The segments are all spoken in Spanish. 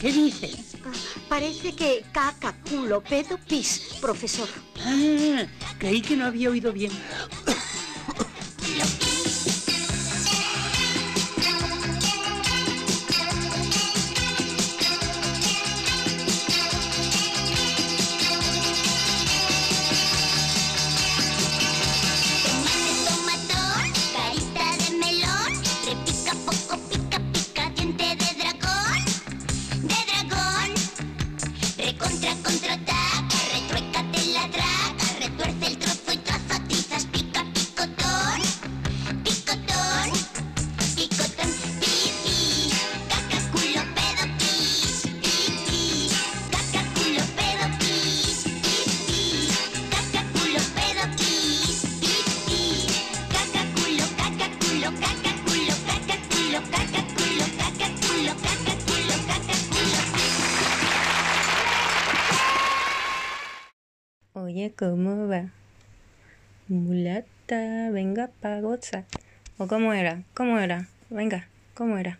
¿Qué dices? Parece que caca, culo, pedo, pis, profesor. Ah, creí que no había oído bien. contra contra, contratar. ¿O cómo era? ¿Cómo era? Venga, ¿cómo era?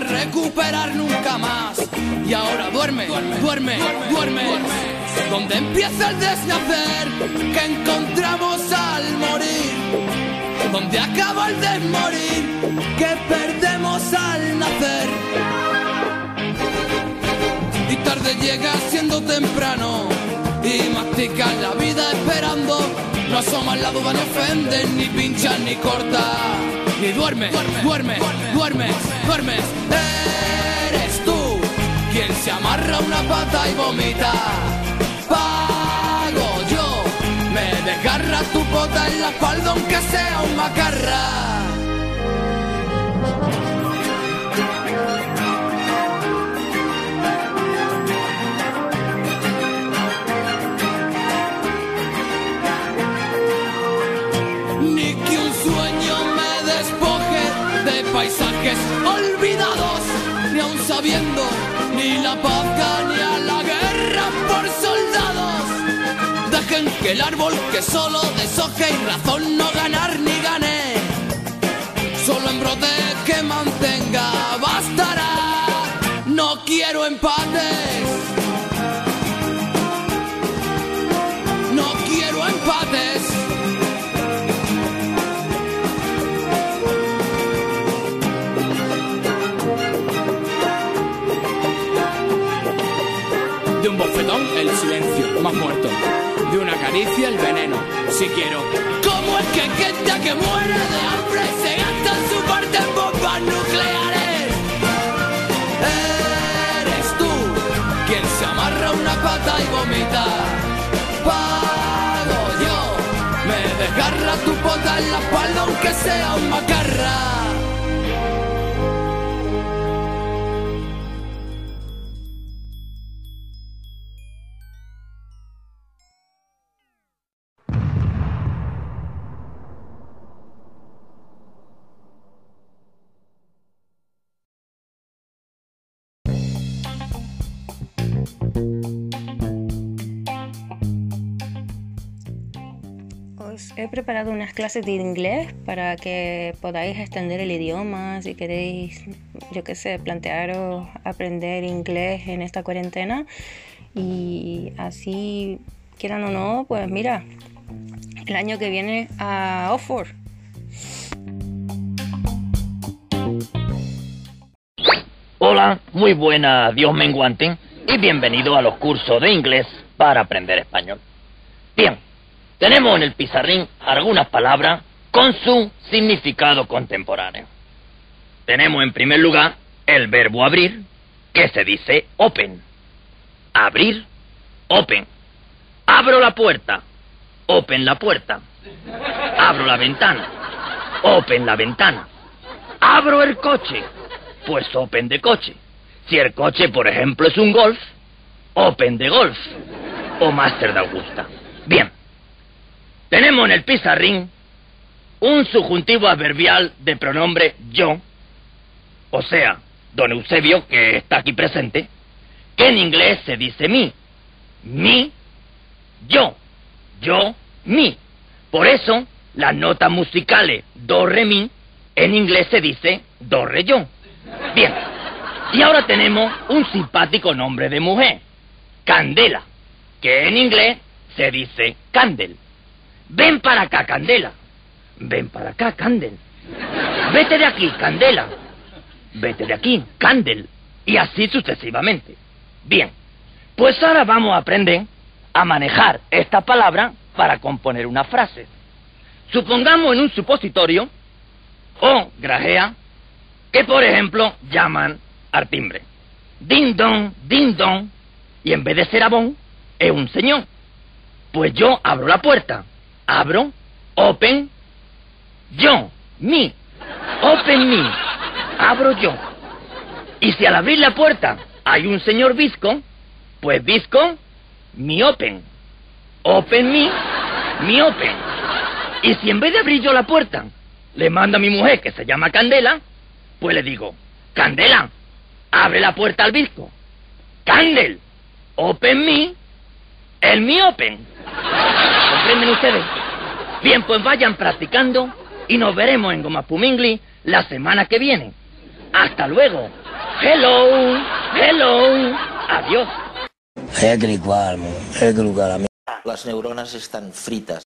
Recuperar nunca más. Y ahora duerme, duerme, duerme, Donde empieza el desnacer que encontramos al morir. Donde acaba el desmorir que perdemos al nacer. Y tarde llega siendo temprano y mastican la vida esperando. No asoman la duda, ni ofenden, ni pinchan, ni cortan y duerme, duerme, duerme, duerme. Eres tú quien se amarra una pata y vomita. Pago yo, me desgarra tu pota en la espalda aunque sea un macarra. Ni la paz ni a la guerra por soldados. Dejen que el árbol que solo deshoje y razón no ganar ni gane, solo en brote que mantenga bastará. No quiero empates. Más muerto. De una caricia el veneno, si quiero. ¿Cómo es que que muere de hambre se gasta su parte en bombas nucleares? Eres tú quien se amarra una pata y vomita. Pago yo, me desgarra tu pota en la espalda aunque sea un macarra. Preparado unas clases de inglés para que podáis extender el idioma si queréis, yo qué sé, plantearos aprender inglés en esta cuarentena y así, quieran o no, pues mira, el año que viene a Oxford. Hola, muy buena, Dios menguante, y bienvenido a los cursos de inglés para aprender español. Bien, tenemos en el pizarrín algunas palabras con su significado contemporáneo. Tenemos en primer lugar el verbo abrir, que se dice open. Abrir, open. Abro la puerta, open la puerta. Abro la ventana, open la ventana. Abro el coche, pues open de coche. Si el coche, por ejemplo, es un golf, open de golf o master de Augusta. Bien, tenemos en el pizarrín un subjuntivo adverbial de pronombre yo, o sea, don Eusebio, que está aquí presente, que en inglés se dice mi, mi, yo, yo, mi. Por eso, las notas musicales do, re, mi, en inglés se dice do, re, yo. Bien, y ahora tenemos un simpático nombre de mujer, Candela, que en inglés se dice candle. Ven para acá, Candela. Ven para acá, Candel. Vete de aquí, Candela. Vete de aquí, Candel. Y así sucesivamente. Bien, pues ahora vamos a aprender a manejar esta palabra para componer una frase. Supongamos en un supositorio o grajea que, por ejemplo, llaman al timbre. Ding dong, ding dong. Y en vez de ser abón, es un señor. Pues yo abro la puerta. Abro, open, yo, me. Open me. Abro yo. Y si al abrir la puerta hay un señor visco, pues visco, mi open. Open me, mi open. Y si en vez de abrir yo la puerta, le mando a mi mujer que se llama Candela, pues le digo, Candela, abre la puerta al visco. Candel, open me, el mi open. ¿Comprenden ustedes? Bien, pues vayan practicando y nos veremos en Goma Pumingli la semana que viene. Hasta luego. Hello, hello, adiós. Las neuronas están fritas.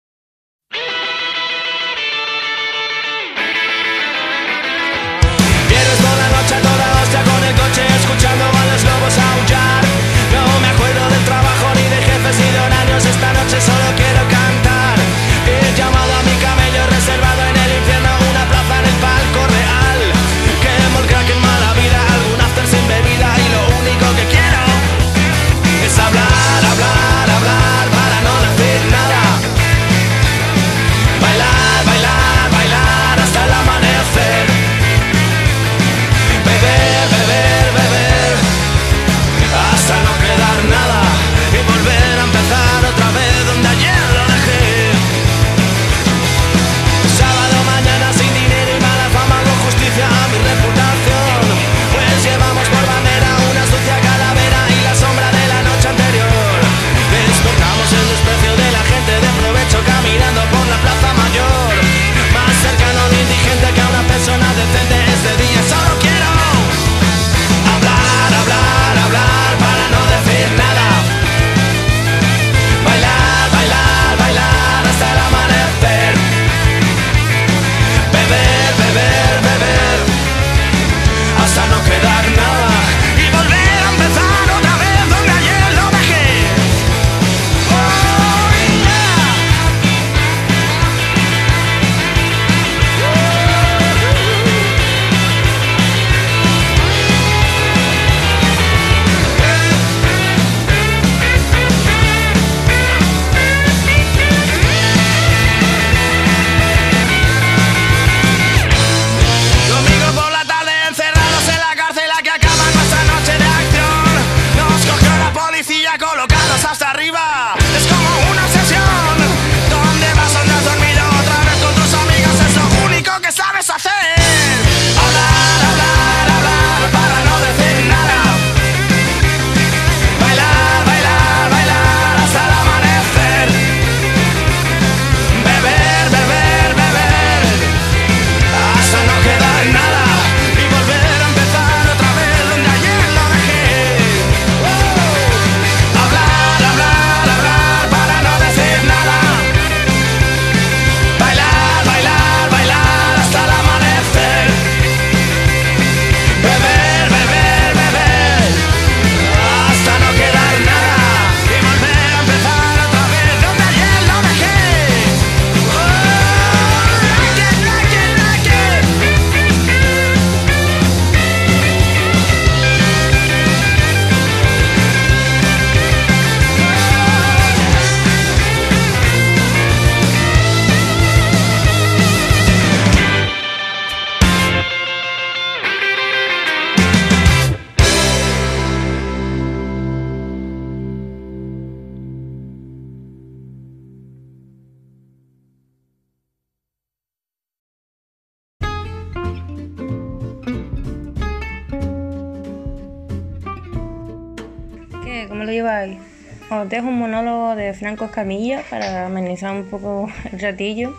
Os dejo un monólogo de Franco Escamilla para amenizar un poco el ratillo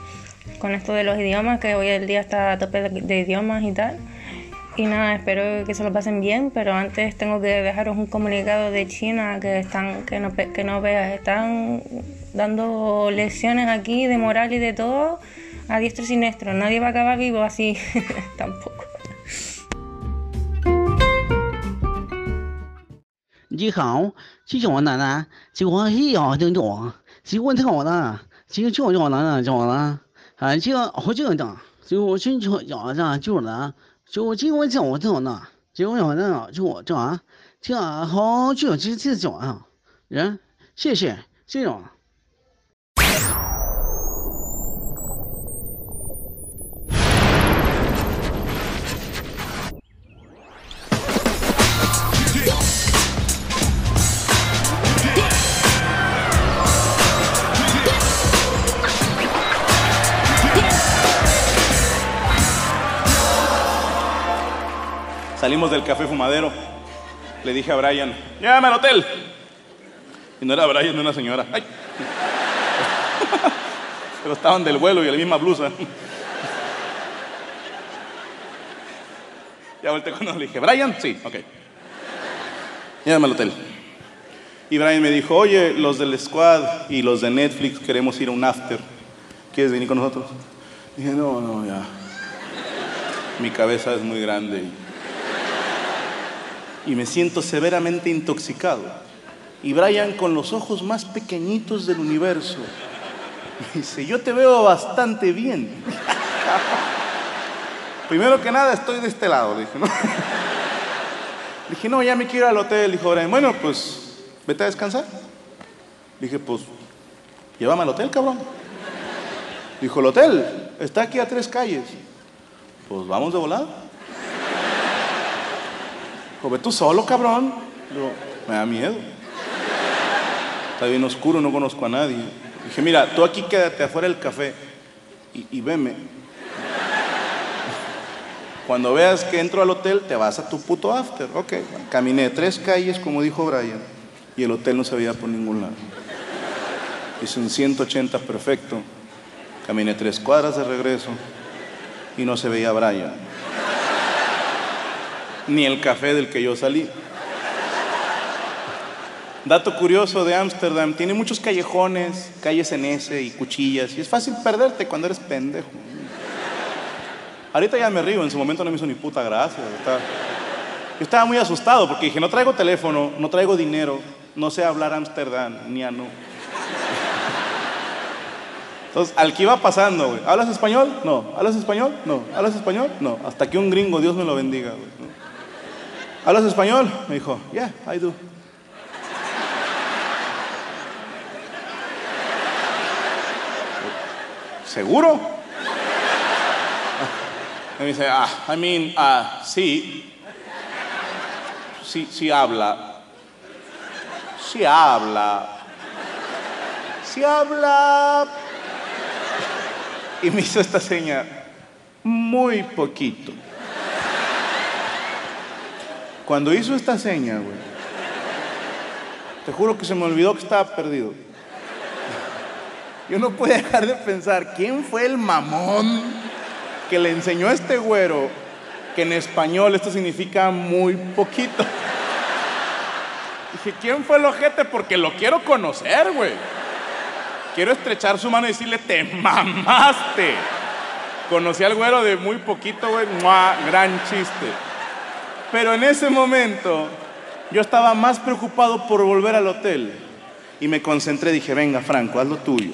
con esto de los idiomas, que hoy el día está a tope de, idiomas y tal. Y nada, espero que se lo pasen bien, pero antes tengo que dejaros un comunicado de China que están, que no, que no veas, están dando lecciones aquí de moral y de todo a diestro y siniestro. Nadie va a acabar vivo así tampoco. 你好，谢谢我奶奶。结果哎呀，等等我，结果你听我的，叫我叫奶奶，叫我奶奶。哎，好，今个当，结我今天叫我讲一下，今个来，今晚叫我，叫我奶，今晚叫我奶奶，叫我叫啊，今好，就个，今个，今讲啊。嗯，谢谢，谢谢。Salimos del café fumadero. Le dije a Brian, llévame al hotel. Y no era Brian, era una señora. Pero estaban del vuelo y la misma blusa. Ya volteé con él, le dije, Brian, sí, ok. Llévame al hotel. Y Brian me dijo, oye, los del squad y los de Netflix queremos ir a un after. ¿Quieres venir con nosotros? Dije, no, no, ya. Mi cabeza es muy grande y me siento severamente intoxicado. Y Brian con los ojos más pequeñitos del universo. Me dice, yo te veo bastante bien. Primero que nada estoy de este lado, le dije, ¿no? Dije, no, ya me quiero al hotel. Dijo, Brian, bueno, pues vete a descansar. Dije, pues llévame al hotel, cabrón. Dijo, el hotel está aquí a tres calles. Pues vamos de volada. Dijo, ve tú solo, cabrón. Digo, me da miedo. Está bien oscuro, no conozco a nadie. Dije, mira, tú aquí quédate afuera del café y, y veme. Cuando veas que entro al hotel, te vas a tu puto after. Ok, caminé tres calles, como dijo Brian, y el hotel no se veía por ningún lado. Hice un 180 perfecto. Caminé tres cuadras de regreso y no se veía Brian. Ni el café del que yo salí. Dato curioso de Ámsterdam, tiene muchos callejones, calles en S y cuchillas, y es fácil perderte cuando eres pendejo. Ahorita ya me río, en su momento no me hizo ni puta gracia. Yo estaba muy asustado porque dije, no traigo teléfono, no traigo dinero, no sé hablar Ámsterdam, ni a no. Entonces, al que iba pasando, güey, ¿hablas español? No. ¿Hablas español? No. ¿Hablas español? No. Hasta que un gringo, Dios me lo bendiga, güey. ¿Hablas español? Me dijo, yeah, I do. ¿Seguro? Me dice, ah, I mean, ah, sí. Sí, sí habla. Sí habla. Sí habla. Y me hizo esta seña, muy poquito. Cuando hizo esta seña, güey, te juro que se me olvidó que estaba perdido. Yo no pude dejar de pensar, ¿quién fue el mamón que le enseñó a este güero que en español esto significa muy poquito? Dije, ¿quién fue el ojete? Porque lo quiero conocer, güey. Quiero estrechar su mano y decirle, te mamaste. Conocí al güero de muy poquito, güey. Gran chiste. Pero en ese momento yo estaba más preocupado por volver al hotel. Y me concentré, dije, venga Franco, haz lo tuyo.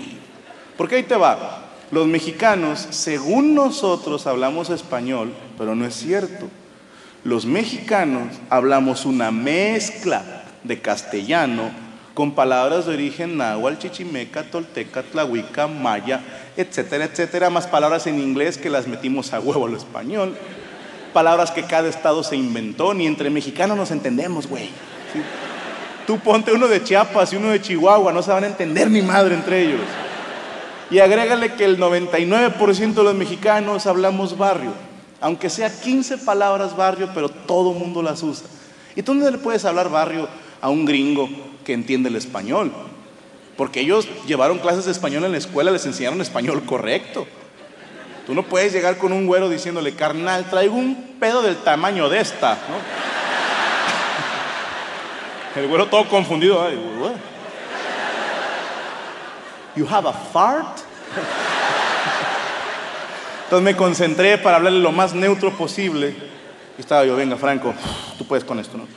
Porque ahí te va. Los mexicanos, según nosotros, hablamos español, pero no es cierto. Los mexicanos hablamos una mezcla de castellano con palabras de origen náhuatl, chichimeca, tolteca, tlahuica, maya, etcétera, etcétera, más palabras en inglés que las metimos a huevo al español. Palabras que cada estado se inventó, ni entre mexicanos nos entendemos, güey. Tú ponte uno de Chiapas y uno de Chihuahua, no se van a entender ni madre entre ellos. Y agrégale que el 99% de los mexicanos hablamos barrio, aunque sea 15 palabras barrio, pero todo mundo las usa. ¿Y tú dónde le puedes hablar barrio a un gringo que entiende el español? Porque ellos llevaron clases de español en la escuela, les enseñaron español correcto. Tú no puedes llegar con un güero diciéndole, carnal, traigo un pedo del tamaño de esta, ¿no? El güero todo confundido. Ay, what? You have a fart? Entonces me concentré para hablarle lo más neutro posible. Y estaba yo, venga, Franco, tú puedes con esto, ¿no?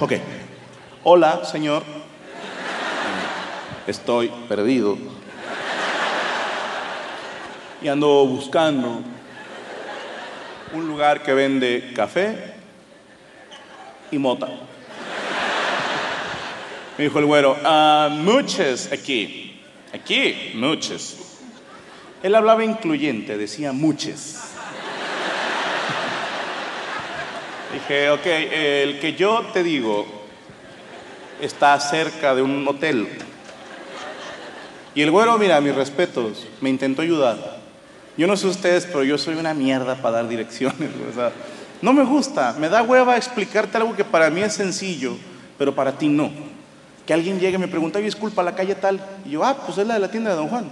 Ok. Hola, señor. Estoy perdido. Y ando buscando un lugar que vende café y mota. Me dijo el güero, ah, muchas aquí. Aquí, muchas. Él hablaba incluyente, decía muchas. Dije, ok, el que yo te digo está cerca de un hotel. Y el güero, mira, mis respetos, me intentó ayudar. Yo no sé ustedes, pero yo soy una mierda para dar direcciones. O sea, no me gusta, me da hueva explicarte algo que para mí es sencillo, pero para ti no. Que alguien llegue y me pregunta, oye, disculpa, la calle tal. Y yo, ah, pues es la de la tienda de Don Juan.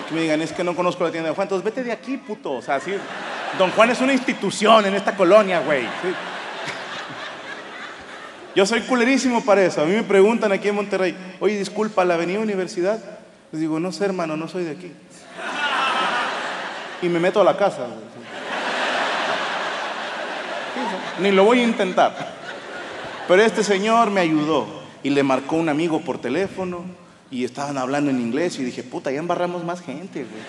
Y que me digan, es que no conozco la tienda de Don Juan. Entonces vete de aquí, puto. O sea, así. Don Juan es una institución en esta colonia, güey. Sí. Yo soy culerísimo para eso. A mí me preguntan aquí en Monterrey, oye, disculpa, ¿la avenida Universidad? Les digo, no sé, hermano, no soy de aquí. Y me meto a la casa. Ni lo voy a intentar. Pero este señor me ayudó y le marcó un amigo por teléfono y estaban hablando en inglés y dije, puta, ya embarramos más gente, güey.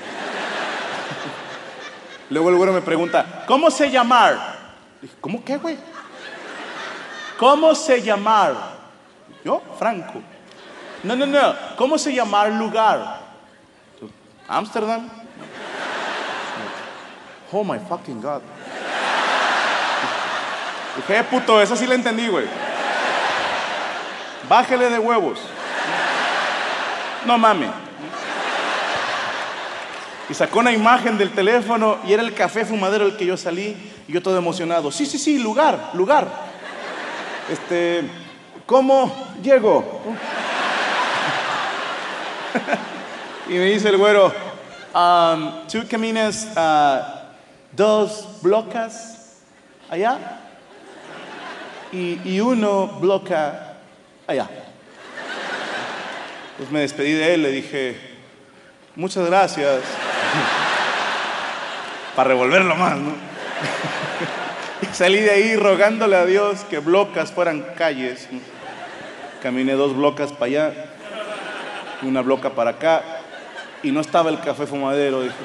Luego el güero me pregunta, ¿cómo se llamar? Dije, ¿cómo qué, güey? ¿Cómo se llamar? Yo, Franco. No, no, no. ¿Cómo se llamar lugar? Amsterdam. Oh my fucking God. Dije, "Eh, puto, esa sí la entendí, güey. Bájele de huevos. No mames. Y sacó una imagen del teléfono y era el café fumadero el que yo salí y yo todo emocionado. Sí, sí, sí, lugar, lugar. Este, ¿cómo llego? y me dice el güero, um, tú caminas ah, dos blocas allá y, y uno bloca allá. Pues me despedí de él, le dije, muchas gracias. Para revolverlo más, ¿no? Y salí de ahí rogándole a Dios que blocas fueran calles. Caminé dos blocas para allá, una bloca para acá, y no estaba el café fumadero. Dije,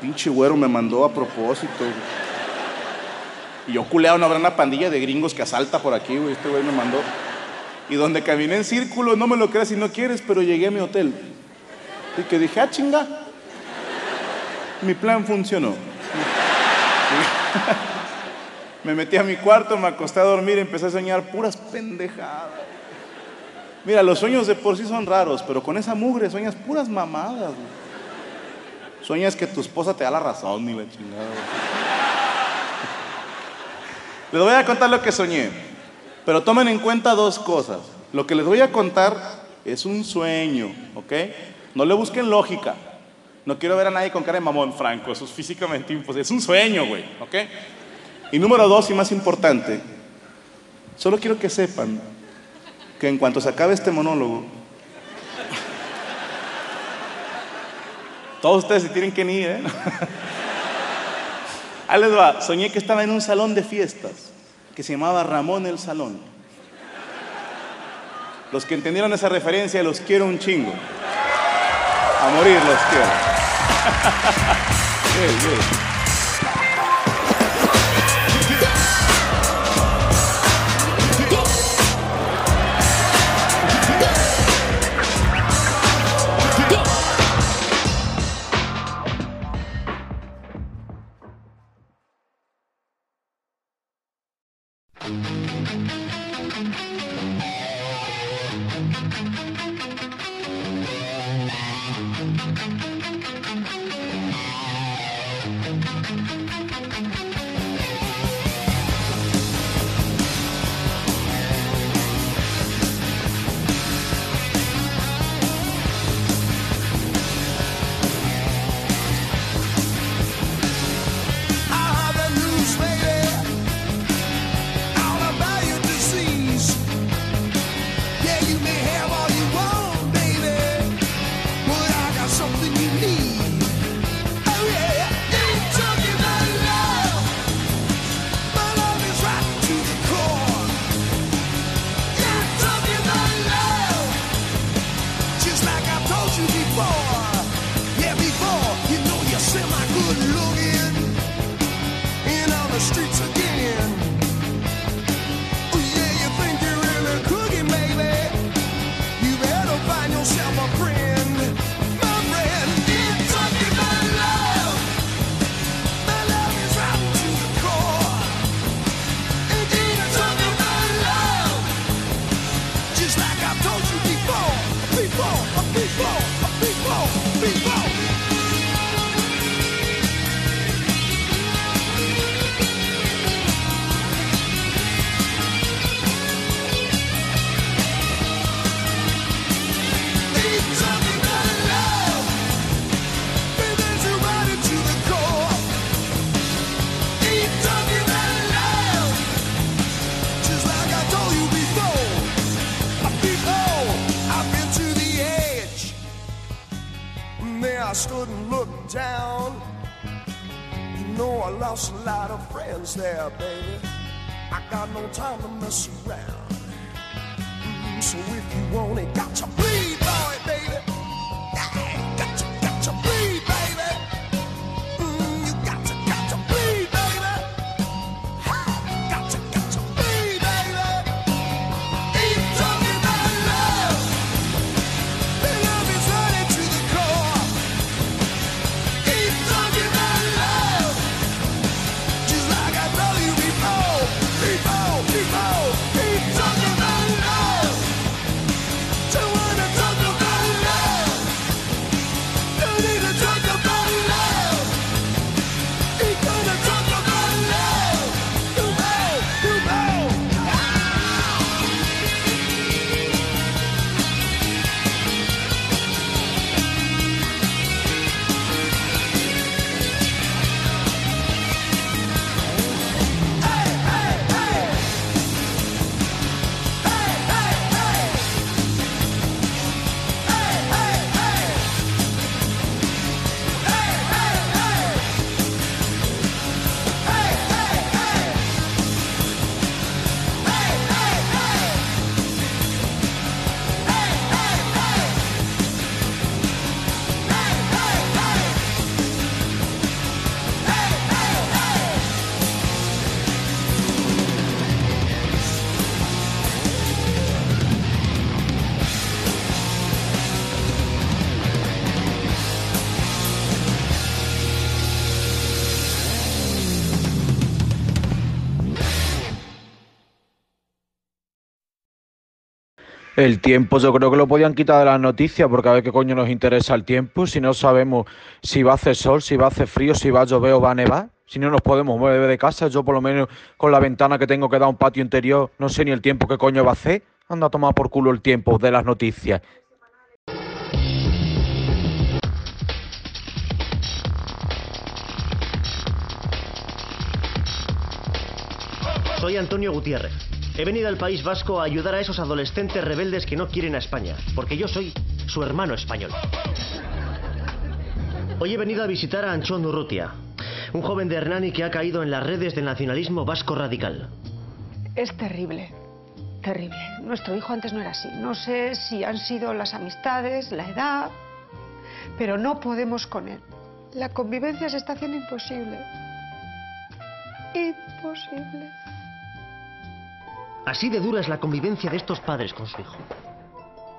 pinche güero me mandó a propósito. Y yo culeado, no habrá una pandilla de gringos que asalta por aquí, güey. Este güey me mandó. Y donde caminé en círculo, no me lo creas si no quieres, pero llegué a mi hotel. Y que dije, ah, chinga. Mi plan funcionó. Me metí a mi cuarto, me acosté a dormir, empecé a soñar puras pendejadas. Mira, los sueños de por sí son raros, pero con esa mugre sueñas puras mamadas. güey. Sueñas que tu esposa te da la razón, ni la chingada. Les voy a contar lo que soñé, pero tomen en cuenta dos cosas. Lo que les voy a contar es un sueño, ¿ok? No le busquen lógica. No quiero ver a nadie con cara de mamón, Franco. Eso es físicamente imposible. Es un sueño, güey, ¿ok? Y número dos, y más importante, solo quiero que sepan que en cuanto se acabe este monólogo, todos ustedes se tienen que ir, ¿eh? Ahí les va. Soñé que estaba en un salón de fiestas que se llamaba Ramón el Salón. Los que entendieron esa referencia los quiero un chingo. A morir los quiero. stood and looked down. You know I lost a lot of friends there, baby. I got no time to mess around. Mm, so if you want it, got to El tiempo yo creo que lo podían quitar de las noticias porque a ver qué coño nos interesa el tiempo si no sabemos si va a hacer sol, si va a hacer frío, si va a llover o va a nevar. Si no nos podemos mover de casa, yo por lo menos con la ventana que tengo que dar a un patio interior, no sé ni el tiempo que coño va a hacer. Anda a tomar por culo el tiempo de las noticias. Soy Antonio Gutiérrez. He venido al País Vasco a ayudar a esos adolescentes rebeldes que no quieren a España, porque yo soy su hermano español. Hoy he venido a visitar a Anchón Urrutia, un joven de Hernani que ha caído en las redes del nacionalismo vasco radical. Es terrible, terrible. Nuestro hijo antes no era así. No sé si han sido las amistades, la edad, pero no podemos con él. La convivencia se está haciendo imposible. Imposible. Así de dura es la convivencia de estos padres con su hijo.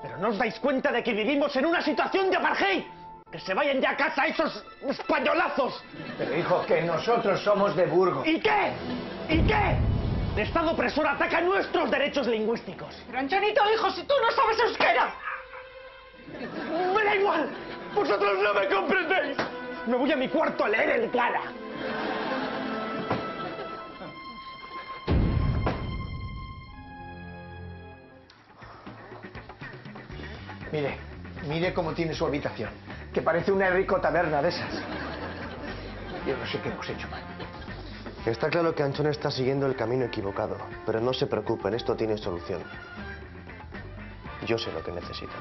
¿Pero no os dais cuenta de que vivimos en una situación de apartheid? ¡Que se vayan ya a casa esos españolazos! Pero hijo, que nosotros somos de Burgos. ¿Y qué? ¿Y qué? El Estado opresor ataca nuestros derechos lingüísticos. Pero Antonito, hijo, si tú no sabes euskera. ¡Me da igual! ¡Vosotros no me comprendéis! Me voy a mi cuarto a leer el cara. Mire, mire cómo tiene su habitación, que parece una rico taberna de esas. Yo no sé qué hemos hecho mal. Está claro que Anchón está siguiendo el camino equivocado, pero no se preocupen, esto tiene solución. Yo sé lo que necesitan.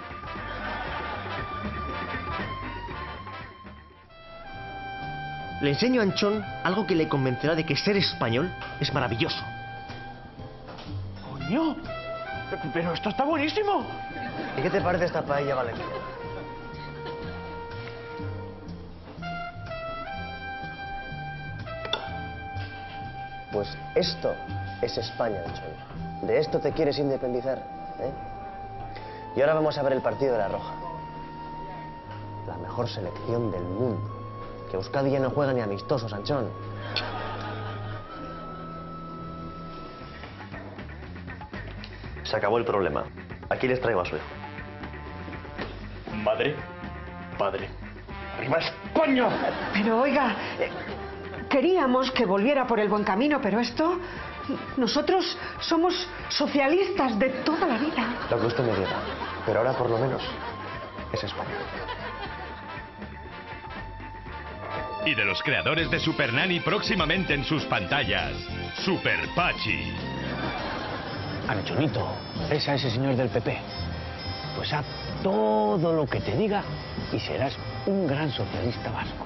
Le enseño a Anchón algo que le convencerá de que ser español es maravilloso. ¡Coño! ¡Pero esto está buenísimo! ¿Y qué te parece esta paella valenciana? Pues esto es España, Anchón. De esto te quieres independizar, ¿eh? Y ahora vamos a ver el partido de la Roja. La mejor selección del mundo. Que Euskadi ya no juega ni amistosos, Anchón. Se acabó el problema. Aquí les traigo a su hijo. Madre, padre. ¡Arriba España! Pero oiga, eh, queríamos que volviera por el buen camino, pero esto. Nosotros somos socialistas de toda la vida. Lo que usted me diga. Pero ahora por lo menos es España. Y de los creadores de Super Nanny próximamente en sus pantallas, Super Pachi. Anchonito, es a ese señor del PP. Pues haz todo lo que te diga y serás un gran socialista vasco.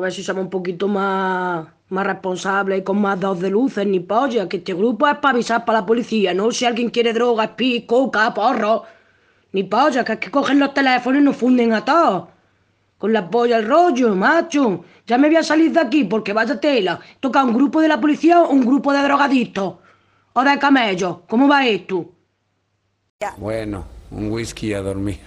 A ver si somos un poquito más, más responsable y con más dos de luces ni polla, que este grupo es para avisar para la policía, no si alguien quiere droga, speed, coca, porro. Ni polla, que es que cogen los teléfonos y nos funden a todos. Con la polla al rollo, macho. Ya me voy a salir de aquí porque vaya tela. Toca un grupo de la policía o un grupo de drogadictos. O de camellos. ¿Cómo va esto? Bueno, un whisky a dormir.